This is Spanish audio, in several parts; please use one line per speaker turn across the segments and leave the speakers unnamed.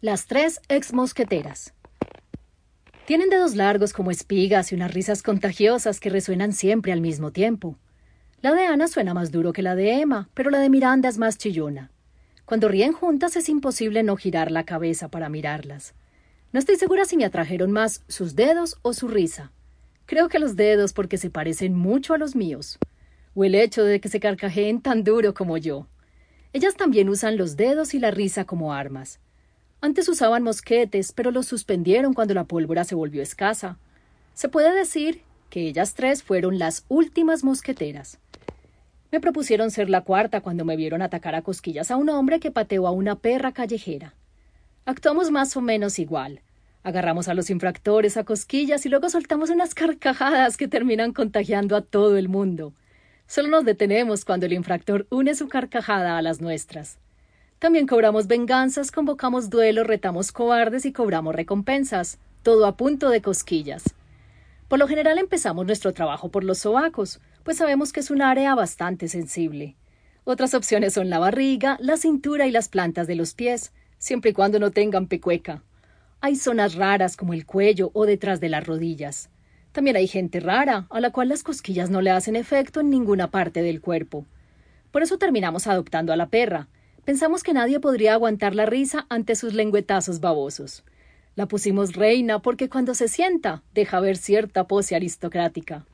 Las tres ex mosqueteras. Tienen dedos largos como espigas y unas risas contagiosas que resuenan siempre al mismo tiempo. La de Ana suena más duro que la de Emma, pero la de Miranda es más chillona. Cuando ríen juntas es imposible no girar la cabeza para mirarlas. No estoy segura si me atrajeron más sus dedos o su risa. Creo que los dedos porque se parecen mucho a los míos. O el hecho de que se carcajeen tan duro como yo. Ellas también usan los dedos y la risa como armas. Antes usaban mosquetes, pero los suspendieron cuando la pólvora se volvió escasa. Se puede decir que ellas tres fueron las últimas mosqueteras. Me propusieron ser la cuarta cuando me vieron atacar a cosquillas a un hombre que pateó a una perra callejera. Actuamos más o menos igual. Agarramos a los infractores a cosquillas y luego soltamos unas carcajadas que terminan contagiando a todo el mundo. Solo nos detenemos cuando el infractor une su carcajada a las nuestras. También cobramos venganzas, convocamos duelos, retamos cobardes y cobramos recompensas, todo a punto de cosquillas. Por lo general empezamos nuestro trabajo por los sobacos, pues sabemos que es un área bastante sensible. Otras opciones son la barriga, la cintura y las plantas de los pies, siempre y cuando no tengan pecueca. Hay zonas raras como el cuello o detrás de las rodillas. También hay gente rara, a la cual las cosquillas no le hacen efecto en ninguna parte del cuerpo. Por eso terminamos adoptando a la perra, Pensamos que nadie podría aguantar la risa ante sus lengüetazos babosos. La pusimos reina porque cuando se sienta deja ver cierta pose aristocrática.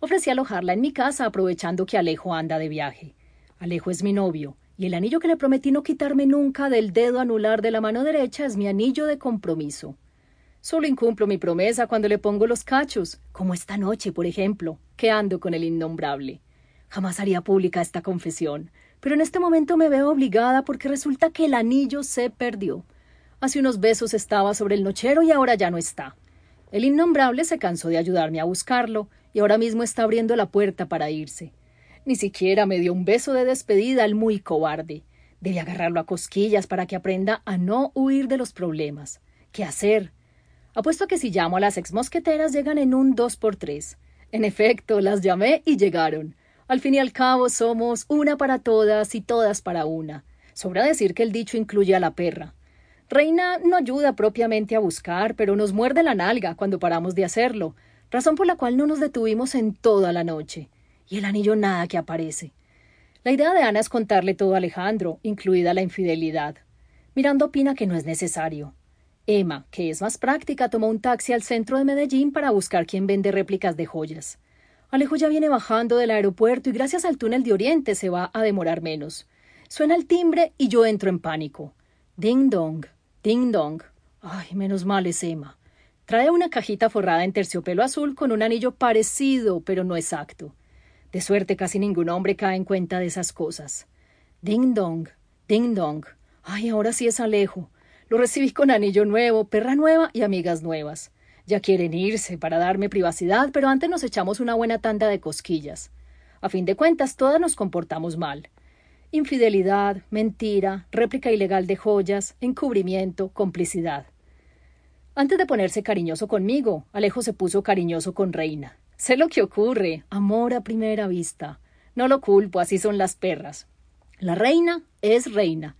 Ofrecí alojarla en mi casa aprovechando que Alejo anda de viaje. Alejo es mi novio, y el anillo que le prometí no quitarme nunca del dedo anular de la mano derecha es mi anillo de compromiso. Solo incumplo mi promesa cuando le pongo los cachos, como esta noche, por ejemplo, que ando con el innombrable. Jamás haría pública esta confesión, pero en este momento me veo obligada porque resulta que el anillo se perdió. Hace unos besos estaba sobre el nochero y ahora ya no está. El innombrable se cansó de ayudarme a buscarlo y ahora mismo está abriendo la puerta para irse. Ni siquiera me dio un beso de despedida al muy cobarde. Debe agarrarlo a cosquillas para que aprenda a no huir de los problemas. ¿Qué hacer? Apuesto a que si llamo a las ex mosqueteras llegan en un dos por tres. En efecto, las llamé y llegaron. Al fin y al cabo somos una para todas y todas para una. Sobra decir que el dicho incluye a la perra. Reina no ayuda propiamente a buscar, pero nos muerde la nalga cuando paramos de hacerlo, razón por la cual no nos detuvimos en toda la noche. Y el anillo nada que aparece. La idea de Ana es contarle todo a Alejandro, incluida la infidelidad. Mirando opina que no es necesario. Emma, que es más práctica, tomó un taxi al centro de Medellín para buscar quien vende réplicas de joyas. Alejo ya viene bajando del aeropuerto y gracias al túnel de Oriente se va a demorar menos. Suena el timbre y yo entro en pánico. Ding dong, ding dong. Ay, menos mal es Emma. Trae una cajita forrada en terciopelo azul con un anillo parecido, pero no exacto. De suerte casi ningún hombre cae en cuenta de esas cosas. Ding dong, ding dong. Ay, ahora sí es Alejo. Lo recibí con anillo nuevo, perra nueva y amigas nuevas. Ya quieren irse para darme privacidad, pero antes nos echamos una buena tanda de cosquillas. A fin de cuentas, todas nos comportamos mal. Infidelidad, mentira, réplica ilegal de joyas, encubrimiento, complicidad. Antes de ponerse cariñoso conmigo, Alejo se puso cariñoso con Reina. Sé lo que ocurre, amor a primera vista. No lo culpo, así son las perras. La reina es reina.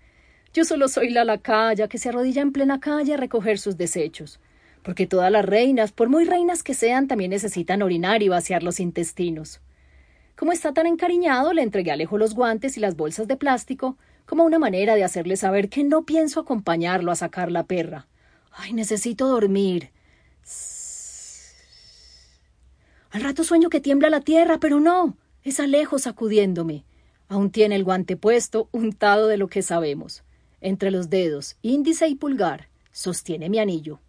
Yo solo soy la lacaya que se arrodilla en plena calle a recoger sus desechos porque todas las reinas, por muy reinas que sean, también necesitan orinar y vaciar los intestinos. Como está tan encariñado, le entregué a Alejo los guantes y las bolsas de plástico, como una manera de hacerle saber que no pienso acompañarlo a sacar la perra. Ay, necesito dormir. Al rato sueño que tiembla la tierra, pero no. Es Alejo sacudiéndome. Aún tiene el guante puesto, untado de lo que sabemos. Entre los dedos, índice y pulgar, sostiene mi anillo.